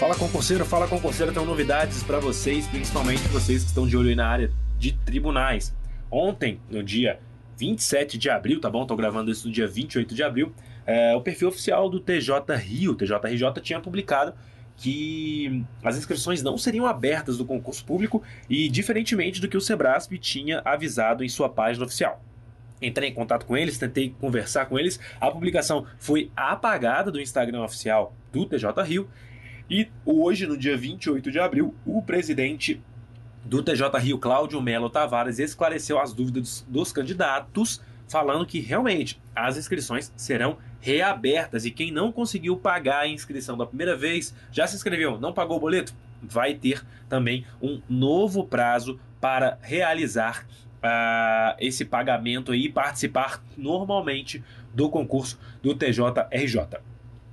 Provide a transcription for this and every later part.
Fala concurseiro, fala concurseiro, tem novidades para vocês, principalmente vocês que estão de olho aí na área de tribunais. Ontem, no dia 27 de abril, tá bom? Tô gravando isso no dia 28 de abril. É, o perfil oficial do TJ Rio, TJRJ, tinha publicado que as inscrições não seriam abertas do concurso público e diferentemente do que o Sebrasp tinha avisado em sua página oficial. Entrei em contato com eles, tentei conversar com eles. A publicação foi apagada do Instagram oficial do TJ Rio. E hoje, no dia 28 de abril, o presidente do TJ Rio, Cláudio Melo Tavares, esclareceu as dúvidas dos candidatos, falando que realmente as inscrições serão reabertas e quem não conseguiu pagar a inscrição da primeira vez, já se inscreveu, não pagou o boleto, vai ter também um novo prazo para realizar uh, esse pagamento e participar normalmente do concurso do TJRJ.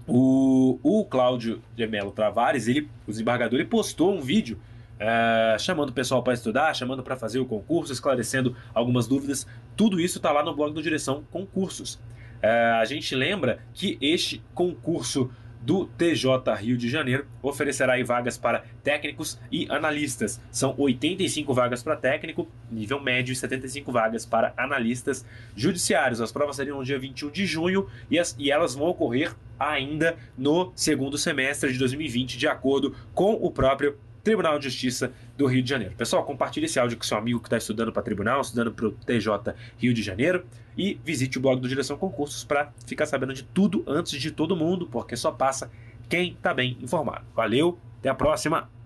O, o Cláudio de Mello Travares, ele, o desembargador, ele postou um vídeo é, chamando o pessoal para estudar, chamando para fazer o concurso, esclarecendo algumas dúvidas. Tudo isso está lá no blog do Direção Concursos. É, a gente lembra que este concurso do TJ Rio de Janeiro oferecerá vagas para técnicos e analistas. São 85 vagas para técnico, nível médio, e 75 vagas para analistas judiciários. As provas seriam no dia 21 de junho e, as, e elas vão ocorrer ainda no segundo semestre de 2020, de acordo com o próprio Tribunal de Justiça do Rio de Janeiro. Pessoal, compartilhe esse áudio com seu amigo que está estudando para tribunal, estudando para o TJ Rio de Janeiro e visite o blog do Direção Concursos para ficar sabendo de tudo antes de todo mundo, porque só passa quem está bem informado. Valeu, até a próxima!